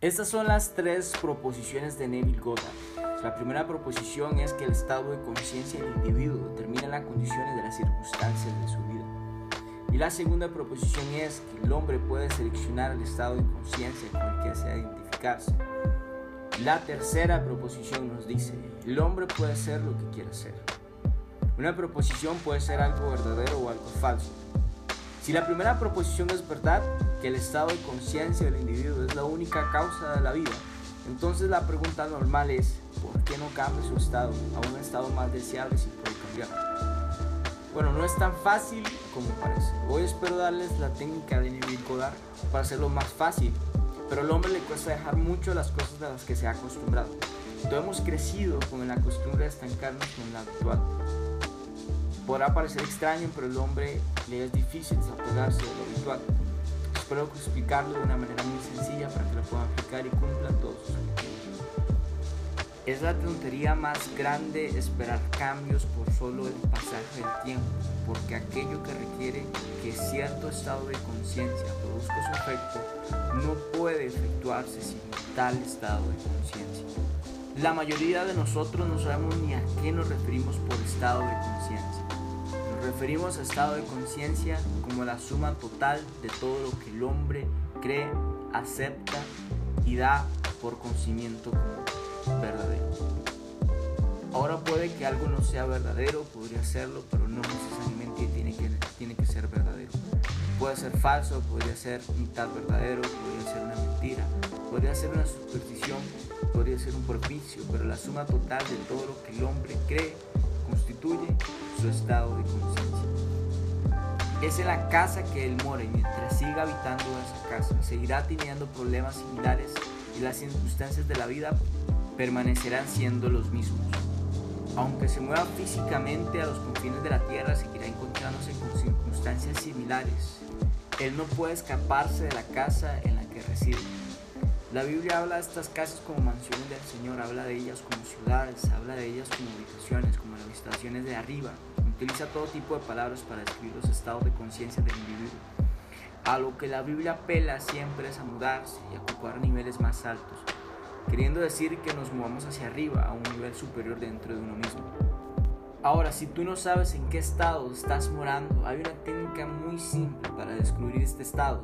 Estas son las tres proposiciones de Neville Goddard. La primera proposición es que el estado de conciencia del individuo determina las condiciones de las circunstancias de su vida. Y la segunda proposición es que el hombre puede seleccionar el estado de conciencia con el que desea identificarse. La tercera proposición nos dice, el hombre puede ser lo que quiera ser. Una proposición puede ser algo verdadero o algo falso. Si la primera proposición es verdad, que el estado de conciencia del individuo es la única causa de la vida, entonces la pregunta normal es, ¿por qué no cambia su estado a un estado más deseable si puede cambiar? Bueno, no es tan fácil como parece. Hoy espero darles la técnica de Goddard para hacerlo más fácil, pero al hombre le cuesta dejar mucho las cosas de las que se ha acostumbrado. Todos hemos crecido con la costumbre de estancarnos con la actual. Podrá parecer extraño, pero el hombre le es difícil desapegarse de lo habitual. Espero explicarlo de una manera muy sencilla para que lo puedan aplicar y cumplan todos sus. Es la tontería más grande esperar cambios por solo el pasaje del tiempo, porque aquello que requiere que cierto estado de conciencia produzca su efecto no puede efectuarse sin tal estado de conciencia. La mayoría de nosotros no sabemos ni a qué nos referimos por estado de conciencia referimos a estado de conciencia como la suma total de todo lo que el hombre cree, acepta y da por conocimiento como verdadero. Ahora puede que algo no sea verdadero, podría serlo, pero no necesariamente tiene que, tiene que ser verdadero. Puede ser falso, podría ser mitad verdadero, podría ser una mentira, podría ser una superstición, podría ser un propicio, pero la suma total de todo lo que el hombre cree constituye su estado de conciencia. Es en la casa que él mora y mientras siga habitando esa casa, seguirá teniendo problemas similares y las circunstancias de la vida permanecerán siendo los mismos. Aunque se mueva físicamente a los confines de la tierra, seguirá encontrándose con circunstancias similares. Él no puede escaparse de la casa en la que reside. La Biblia habla de estas casas como mansiones del Señor, habla de ellas como ciudades, habla de ellas como habitaciones, como las habitaciones de arriba. Utiliza todo tipo de palabras para describir los estados de conciencia del individuo. A lo que la Biblia apela siempre es a mudarse y a ocupar niveles más altos, queriendo decir que nos movamos hacia arriba, a un nivel superior dentro de uno mismo. Ahora, si tú no sabes en qué estado estás morando, hay una técnica muy simple para descubrir este estado.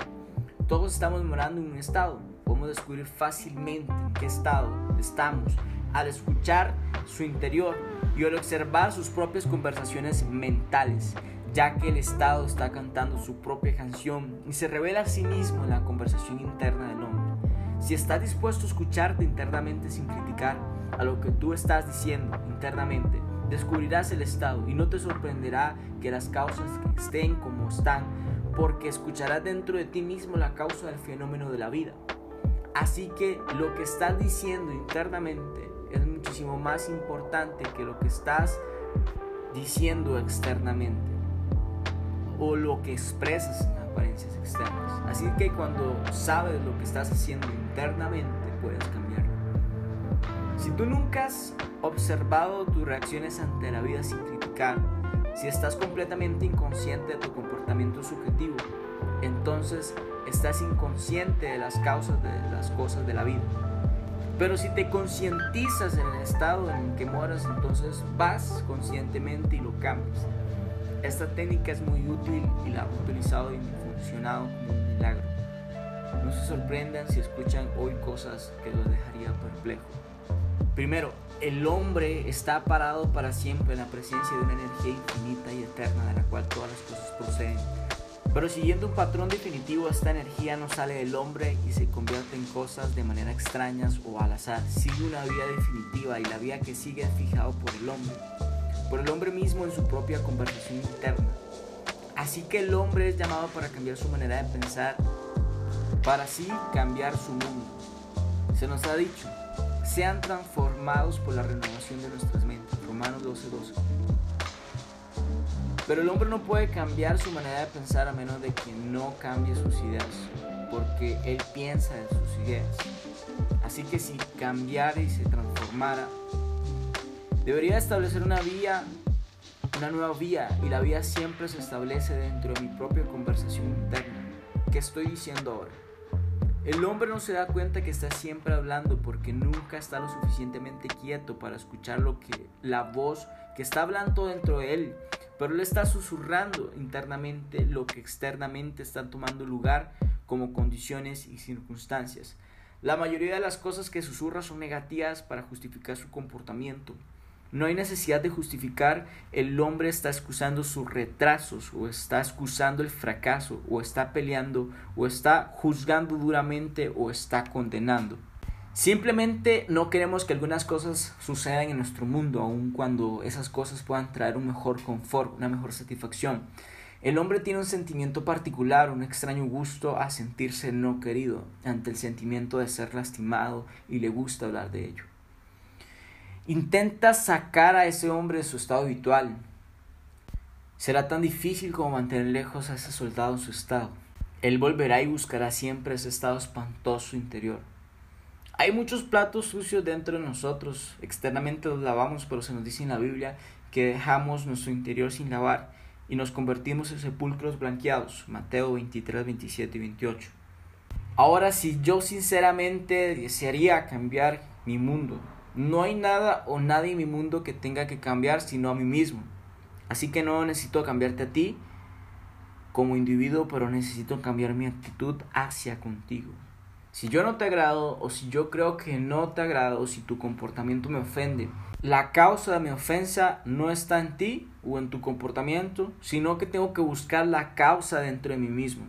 Todos estamos morando en un estado, podemos descubrir fácilmente en qué estado estamos al escuchar su interior y al observar sus propias conversaciones mentales, ya que el Estado está cantando su propia canción y se revela a sí mismo en la conversación interna del hombre. Si estás dispuesto a escucharte internamente sin criticar a lo que tú estás diciendo internamente, descubrirás el estado y no te sorprenderá que las causas estén como están, porque escucharás dentro de ti mismo la causa del fenómeno de la vida. Así que lo que estás diciendo internamente es muchísimo más importante que lo que estás diciendo externamente o lo que expresas en apariencias externas. Así que cuando sabes lo que estás haciendo internamente, puedes cambiarlo. Si tú nunca has observado tus reacciones ante la vida sin criticar, si estás completamente inconsciente de tu comportamiento subjetivo, entonces estás inconsciente de las causas de las cosas de la vida. Pero si te concientizas en el estado en el que moras, entonces vas conscientemente y lo cambias. Esta técnica es muy útil y la he utilizado y funcionado como un milagro. No se sorprendan si escuchan hoy cosas que los dejaría perplejo. Primero, el hombre está parado para siempre en la presencia de una energía infinita y eterna de la cual todas las cosas proceden pero siguiendo un patrón definitivo, esta energía no sale del hombre y se convierte en cosas de manera extrañas o al azar. Sigue una vía definitiva y la vía que sigue es fijado por el hombre, por el hombre mismo en su propia conversación interna. Así que el hombre es llamado para cambiar su manera de pensar, para así cambiar su mundo. Se nos ha dicho, sean transformados por la renovación de nuestras mentes. Romanos 12:12. 12. Pero el hombre no puede cambiar su manera de pensar a menos de que no cambie sus ideas, porque él piensa en sus ideas. Así que si cambiara y se transformara, debería establecer una vía, una nueva vía, y la vía siempre se establece dentro de mi propia conversación interna. ¿Qué estoy diciendo ahora? El hombre no se da cuenta que está siempre hablando porque nunca está lo suficientemente quieto para escuchar lo que la voz que está hablando dentro de él, pero él está susurrando internamente lo que externamente está tomando lugar como condiciones y circunstancias. La mayoría de las cosas que susurra son negativas para justificar su comportamiento. No hay necesidad de justificar, el hombre está excusando sus retrasos o está excusando el fracaso o está peleando o está juzgando duramente o está condenando. Simplemente no queremos que algunas cosas sucedan en nuestro mundo, aun cuando esas cosas puedan traer un mejor confort, una mejor satisfacción. El hombre tiene un sentimiento particular, un extraño gusto a sentirse no querido ante el sentimiento de ser lastimado y le gusta hablar de ello. Intenta sacar a ese hombre de su estado habitual. Será tan difícil como mantener lejos a ese soldado en su estado. Él volverá y buscará siempre ese estado espantoso interior. Hay muchos platos sucios dentro de nosotros. Externamente los lavamos, pero se nos dice en la Biblia que dejamos nuestro interior sin lavar y nos convertimos en sepulcros blanqueados. Mateo 23, 27 y 28. Ahora, si yo sinceramente desearía cambiar mi mundo, no hay nada o nadie en mi mundo que tenga que cambiar sino a mí mismo. Así que no necesito cambiarte a ti como individuo, pero necesito cambiar mi actitud hacia contigo. Si yo no te agrado o si yo creo que no te agrado o si tu comportamiento me ofende, la causa de mi ofensa no está en ti o en tu comportamiento, sino que tengo que buscar la causa dentro de mí mismo.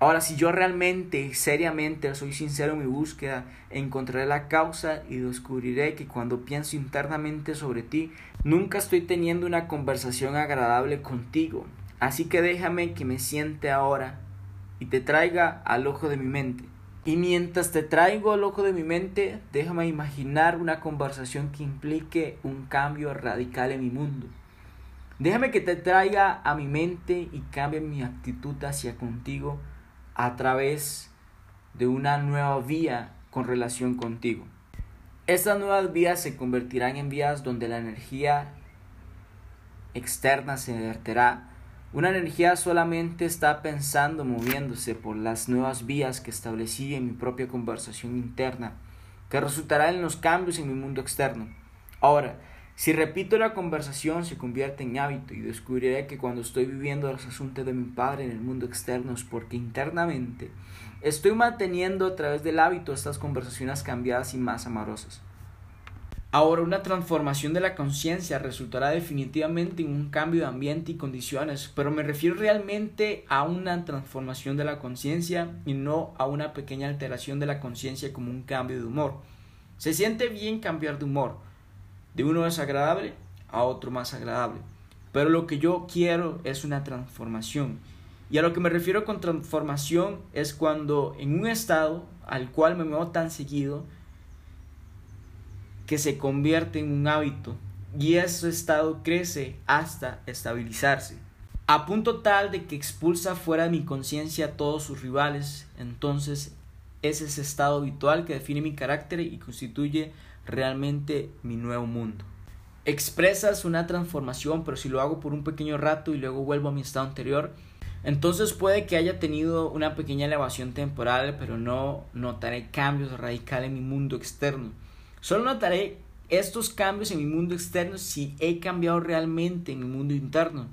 Ahora, si yo realmente, seriamente, soy sincero en mi búsqueda, encontraré la causa y descubriré que cuando pienso internamente sobre ti, nunca estoy teniendo una conversación agradable contigo. Así que déjame que me siente ahora y te traiga al ojo de mi mente. Y mientras te traigo al ojo de mi mente, déjame imaginar una conversación que implique un cambio radical en mi mundo. Déjame que te traiga a mi mente y cambie mi actitud hacia contigo a través de una nueva vía con relación contigo. Estas nuevas vías se convertirán en vías donde la energía externa se verterá. Una energía solamente está pensando, moviéndose por las nuevas vías que establecí en mi propia conversación interna, que resultará en los cambios en mi mundo externo. Ahora, si repito la conversación se convierte en hábito y descubriré que cuando estoy viviendo los asuntos de mi padre en el mundo externo es porque internamente estoy manteniendo a través del hábito estas conversaciones cambiadas y más amorosas. Ahora una transformación de la conciencia resultará definitivamente en un cambio de ambiente y condiciones, pero me refiero realmente a una transformación de la conciencia y no a una pequeña alteración de la conciencia como un cambio de humor. Se siente bien cambiar de humor, de uno desagradable a otro más agradable. Pero lo que yo quiero es una transformación. Y a lo que me refiero con transformación es cuando en un estado al cual me muevo tan seguido que se convierte en un hábito y ese estado crece hasta estabilizarse. A punto tal de que expulsa fuera de mi conciencia a todos sus rivales, entonces es ese estado habitual que define mi carácter y constituye realmente mi nuevo mundo. Expresas una transformación, pero si lo hago por un pequeño rato y luego vuelvo a mi estado anterior, entonces puede que haya tenido una pequeña elevación temporal, pero no notaré cambios radicales en mi mundo externo. Solo notaré estos cambios en mi mundo externo si he cambiado realmente en mi mundo interno.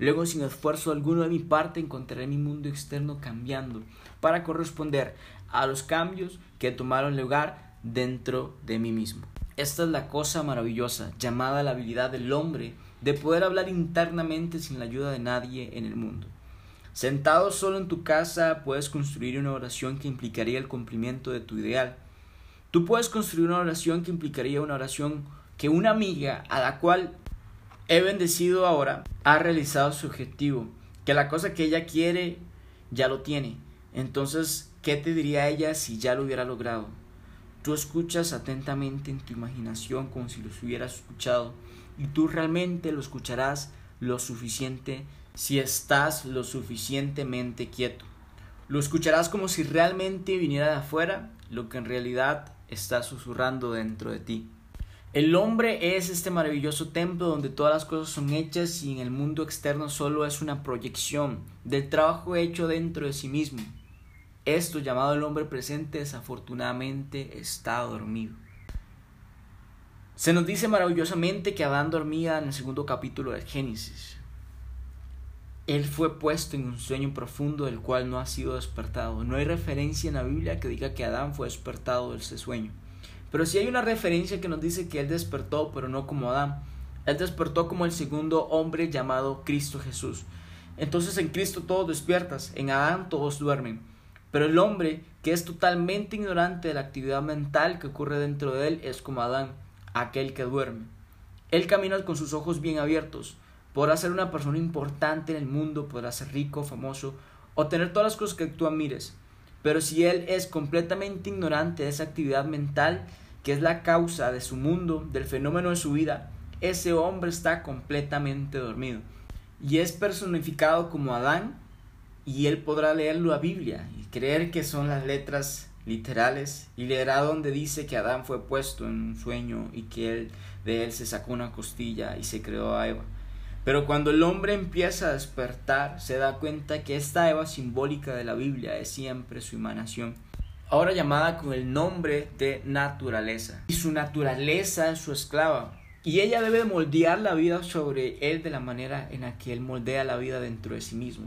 Luego, sin esfuerzo alguno de mi parte, encontraré mi mundo externo cambiando para corresponder a los cambios que tomaron lugar dentro de mí mismo. Esta es la cosa maravillosa llamada la habilidad del hombre de poder hablar internamente sin la ayuda de nadie en el mundo. Sentado solo en tu casa puedes construir una oración que implicaría el cumplimiento de tu ideal. Tú puedes construir una oración que implicaría una oración que una amiga a la cual he bendecido ahora ha realizado su objetivo, que la cosa que ella quiere ya lo tiene. Entonces, ¿qué te diría ella si ya lo hubiera logrado? Tú escuchas atentamente en tu imaginación como si los hubieras escuchado y tú realmente lo escucharás lo suficiente si estás lo suficientemente quieto. Lo escucharás como si realmente viniera de afuera lo que en realidad está susurrando dentro de ti. El hombre es este maravilloso templo donde todas las cosas son hechas y en el mundo externo solo es una proyección del trabajo hecho dentro de sí mismo. Esto llamado el hombre presente desafortunadamente está dormido. Se nos dice maravillosamente que Adán dormía en el segundo capítulo del Génesis. Él fue puesto en un sueño profundo del cual no ha sido despertado. No hay referencia en la Biblia que diga que Adán fue despertado de ese sueño. Pero sí hay una referencia que nos dice que él despertó, pero no como Adán. Él despertó como el segundo hombre llamado Cristo Jesús. Entonces en Cristo todos despiertas, en Adán todos duermen. Pero el hombre que es totalmente ignorante de la actividad mental que ocurre dentro de él es como Adán, aquel que duerme. Él camina con sus ojos bien abiertos. Podrá ser una persona importante en el mundo, podrá ser rico, famoso o tener todas las cosas que tú admires. Pero si él es completamente ignorante de esa actividad mental que es la causa de su mundo, del fenómeno de su vida, ese hombre está completamente dormido. Y es personificado como Adán, y él podrá leer la Biblia y creer que son las letras literales, y leerá donde dice que Adán fue puesto en un sueño y que él, de él se sacó una costilla y se creó a Eva. Pero cuando el hombre empieza a despertar, se da cuenta que esta Eva simbólica de la Biblia es siempre su emanación ahora llamada con el nombre de naturaleza. Y su naturaleza es su esclava. Y ella debe moldear la vida sobre él de la manera en la que él moldea la vida dentro de sí mismo.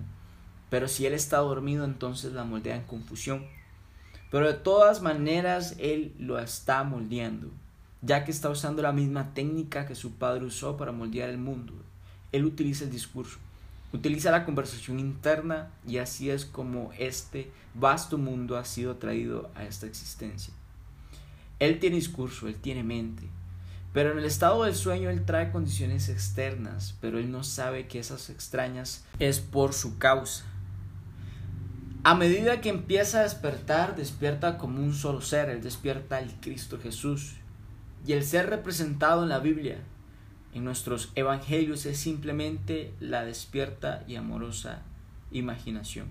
Pero si él está dormido, entonces la moldea en confusión. Pero de todas maneras, él lo está moldeando, ya que está usando la misma técnica que su padre usó para moldear el mundo. Él utiliza el discurso. Utiliza la conversación interna y así es como este vasto mundo ha sido traído a esta existencia. Él tiene discurso, él tiene mente, pero en el estado del sueño él trae condiciones externas, pero él no sabe que esas extrañas es por su causa. A medida que empieza a despertar, despierta como un solo ser, él despierta al Cristo Jesús. Y el ser representado en la Biblia en nuestros evangelios es simplemente la despierta y amorosa imaginación.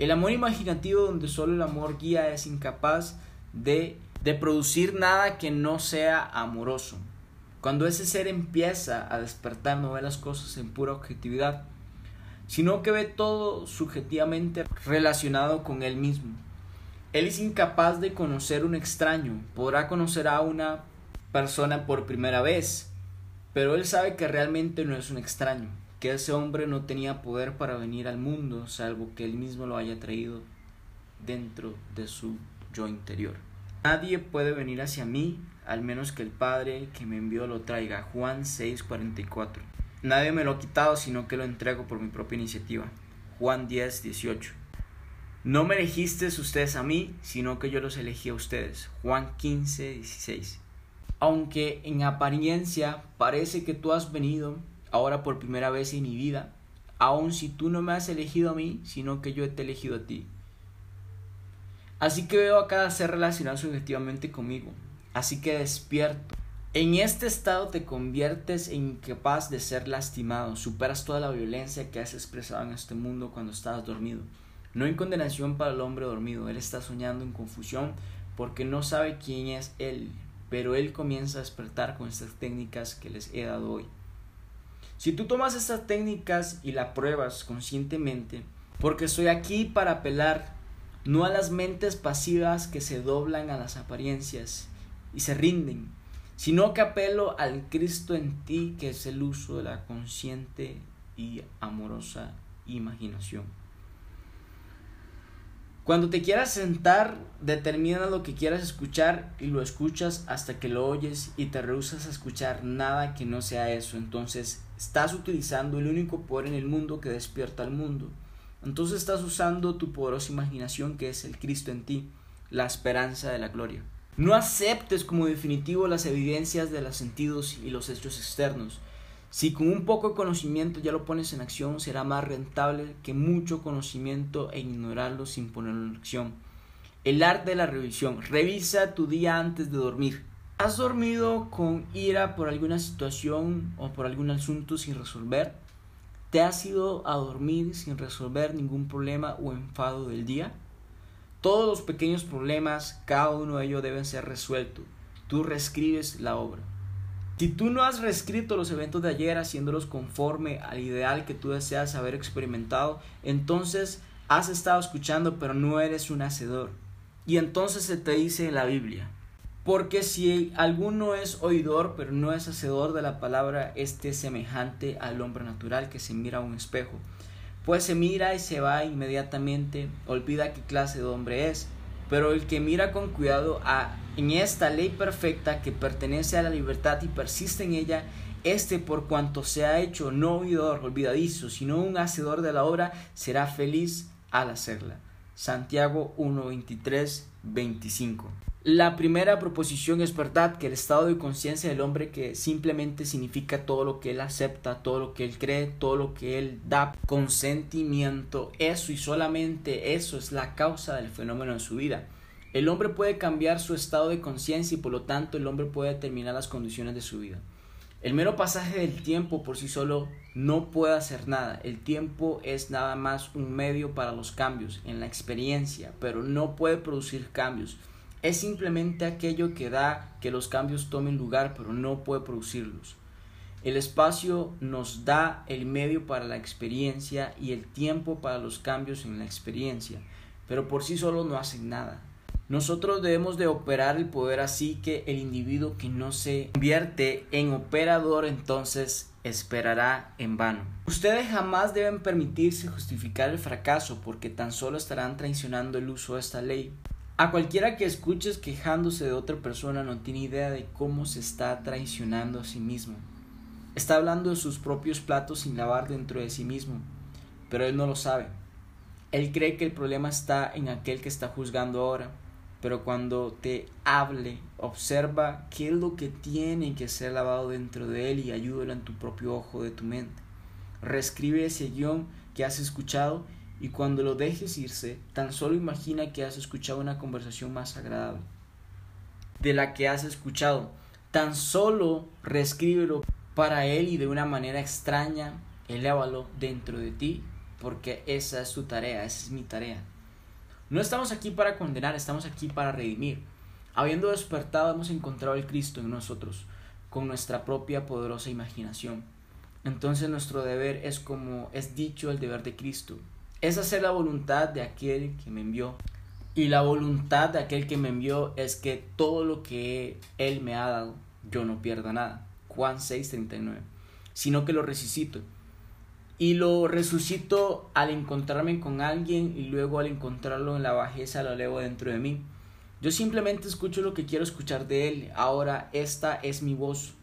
El amor imaginativo donde solo el amor guía es incapaz de, de producir nada que no sea amoroso. Cuando ese ser empieza a despertar no ve las cosas en pura objetividad, sino que ve todo subjetivamente relacionado con él mismo. Él es incapaz de conocer un extraño, podrá conocer a una persona por primera vez, pero él sabe que realmente no es un extraño, que ese hombre no tenía poder para venir al mundo, salvo que él mismo lo haya traído dentro de su yo interior. Nadie puede venir hacia mí, al menos que el Padre que me envió lo traiga. Juan 6:44. Nadie me lo ha quitado, sino que lo entrego por mi propia iniciativa. Juan 10:18. No me elegisteis ustedes a mí, sino que yo los elegí a ustedes. Juan 15:16 aunque en apariencia parece que tú has venido ahora por primera vez en mi vida, aun si tú no me has elegido a mí, sino que yo te he elegido a ti. Así que veo a cada ser relacionado subjetivamente conmigo, así que despierto. En este estado te conviertes en incapaz de ser lastimado, superas toda la violencia que has expresado en este mundo cuando estabas dormido. No hay condenación para el hombre dormido, él está soñando en confusión porque no sabe quién es él, pero él comienza a despertar con estas técnicas que les he dado hoy. Si tú tomas estas técnicas y las pruebas conscientemente, porque estoy aquí para apelar no a las mentes pasivas que se doblan a las apariencias y se rinden, sino que apelo al Cristo en ti que es el uso de la consciente y amorosa imaginación. Cuando te quieras sentar, determina lo que quieras escuchar y lo escuchas hasta que lo oyes y te rehusas a escuchar nada que no sea eso. Entonces estás utilizando el único poder en el mundo que despierta al mundo. Entonces estás usando tu poderosa imaginación que es el Cristo en ti, la esperanza de la gloria. No aceptes como definitivo las evidencias de los sentidos y los hechos externos. Si con un poco de conocimiento ya lo pones en acción, será más rentable que mucho conocimiento e ignorarlo sin ponerlo en acción. El arte de la revisión. Revisa tu día antes de dormir. ¿Has dormido con ira por alguna situación o por algún asunto sin resolver? ¿Te has ido a dormir sin resolver ningún problema o enfado del día? Todos los pequeños problemas, cada uno de ellos deben ser resueltos. Tú reescribes la obra. Si tú no has reescrito los eventos de ayer haciéndolos conforme al ideal que tú deseas haber experimentado, entonces has estado escuchando pero no eres un hacedor. Y entonces se te dice en la Biblia, porque si alguno es oidor pero no es hacedor de la palabra, este es semejante al hombre natural que se mira a un espejo. Pues se mira y se va inmediatamente, olvida qué clase de hombre es. Pero el que mira con cuidado a, en esta ley perfecta que pertenece a la libertad y persiste en ella, este por cuanto se ha hecho no oidor olvidadizo, sino un hacedor de la obra, será feliz al hacerla. Santiago 1, 23, 25. La primera proposición es verdad que el estado de conciencia del hombre que simplemente significa todo lo que él acepta, todo lo que él cree, todo lo que él da consentimiento, eso y solamente eso es la causa del fenómeno en su vida. El hombre puede cambiar su estado de conciencia y por lo tanto el hombre puede determinar las condiciones de su vida. El mero pasaje del tiempo por sí solo no puede hacer nada. El tiempo es nada más un medio para los cambios en la experiencia, pero no puede producir cambios es simplemente aquello que da que los cambios tomen lugar, pero no puede producirlos. El espacio nos da el medio para la experiencia y el tiempo para los cambios en la experiencia, pero por sí solo no hacen nada. Nosotros debemos de operar el poder así que el individuo que no se convierte en operador entonces esperará en vano. Ustedes jamás deben permitirse justificar el fracaso porque tan solo estarán traicionando el uso de esta ley. A cualquiera que escuches quejándose de otra persona no tiene idea de cómo se está traicionando a sí mismo. Está hablando de sus propios platos sin lavar dentro de sí mismo, pero él no lo sabe. Él cree que el problema está en aquel que está juzgando ahora, pero cuando te hable, observa qué es lo que tiene que ser lavado dentro de él y ayúdalo en tu propio ojo de tu mente. Reescribe ese guion que has escuchado y cuando lo dejes irse, tan solo imagina que has escuchado una conversación más agradable de la que has escuchado. Tan solo reescríbelo para él y de una manera extraña, elévalo dentro de ti, porque esa es tu tarea, esa es mi tarea. No estamos aquí para condenar, estamos aquí para redimir. Habiendo despertado, hemos encontrado el Cristo en nosotros, con nuestra propia poderosa imaginación. Entonces nuestro deber es como es dicho el deber de Cristo, es hacer la voluntad de aquel que me envió. Y la voluntad de aquel que me envió es que todo lo que Él me ha dado, yo no pierda nada. Juan 6:39. Sino que lo resucito. Y lo resucito al encontrarme con alguien y luego al encontrarlo en la bajeza lo elevo dentro de mí. Yo simplemente escucho lo que quiero escuchar de Él. Ahora esta es mi voz.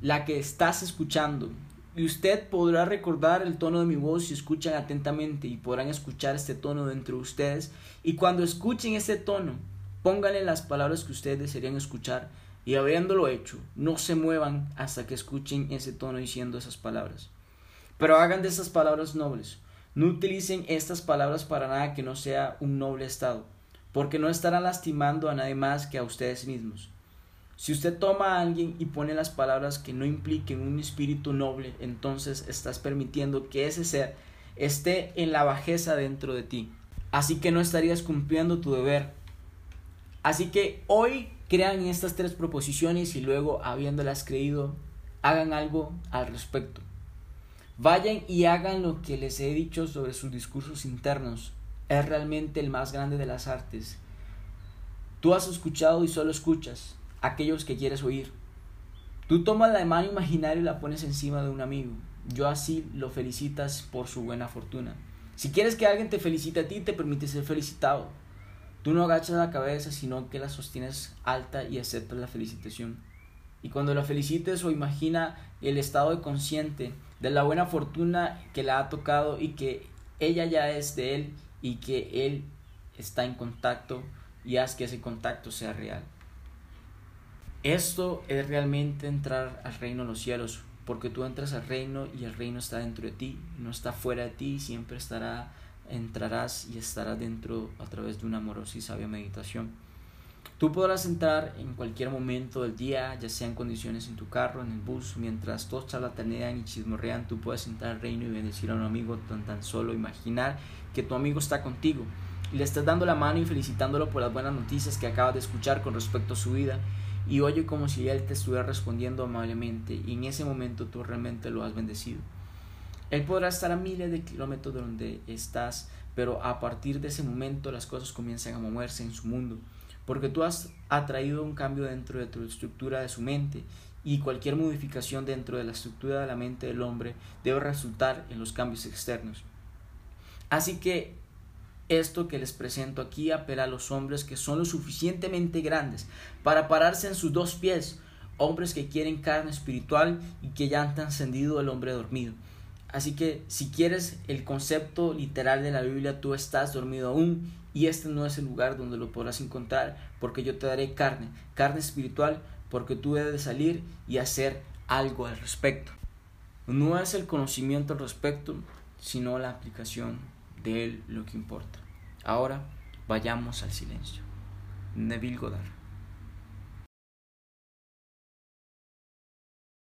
La que estás escuchando y usted podrá recordar el tono de mi voz si escuchan atentamente y podrán escuchar este tono dentro de ustedes. Y cuando escuchen este tono, pónganle las palabras que ustedes desearían escuchar y habiéndolo hecho, no se muevan hasta que escuchen ese tono diciendo esas palabras. Pero hagan de esas palabras nobles. No utilicen estas palabras para nada que no sea un noble estado, porque no estarán lastimando a nadie más que a ustedes mismos. Si usted toma a alguien y pone las palabras que no impliquen un espíritu noble, entonces estás permitiendo que ese ser esté en la bajeza dentro de ti. Así que no estarías cumpliendo tu deber. Así que hoy crean estas tres proposiciones y luego, habiéndolas creído, hagan algo al respecto. Vayan y hagan lo que les he dicho sobre sus discursos internos. Es realmente el más grande de las artes. Tú has escuchado y solo escuchas aquellos que quieres oír. Tú tomas la mano imaginaria y la pones encima de un amigo. Yo así lo felicitas por su buena fortuna. Si quieres que alguien te felicite a ti, te permite ser felicitado. Tú no agachas la cabeza, sino que la sostienes alta y aceptas la felicitación. Y cuando la felicites o imagina el estado consciente de la buena fortuna que le ha tocado y que ella ya es de él y que él está en contacto y haz que ese contacto sea real. Esto es realmente entrar al reino de los cielos, porque tú entras al reino y el reino está dentro de ti, no está fuera de ti, siempre estará, entrarás y estarás dentro a través de una amorosa y sabia meditación. Tú podrás entrar en cualquier momento del día, ya sea en condiciones en tu carro, en el bus, mientras todos charlatanean y chismorrean, tú puedes entrar al reino y bendecir a un amigo tan, tan solo imaginar que tu amigo está contigo y le estás dando la mano y felicitándolo por las buenas noticias que acabas de escuchar con respecto a su vida y oye como si Él te estuviera respondiendo amablemente y en ese momento tú realmente lo has bendecido. Él podrá estar a miles de kilómetros de donde estás, pero a partir de ese momento las cosas comienzan a moverse en su mundo, porque tú has atraído un cambio dentro de tu estructura de su mente y cualquier modificación dentro de la estructura de la mente del hombre debe resultar en los cambios externos. Así que esto que les presento aquí apela a los hombres que son lo suficientemente grandes para pararse en sus dos pies, hombres que quieren carne espiritual y que ya han trascendido el hombre dormido. Así que si quieres el concepto literal de la Biblia, tú estás dormido aún y este no es el lugar donde lo podrás encontrar porque yo te daré carne, carne espiritual, porque tú debes salir y hacer algo al respecto. No es el conocimiento al respecto, sino la aplicación de él lo que importa. Ahora vayamos al silencio. Neville Goddard.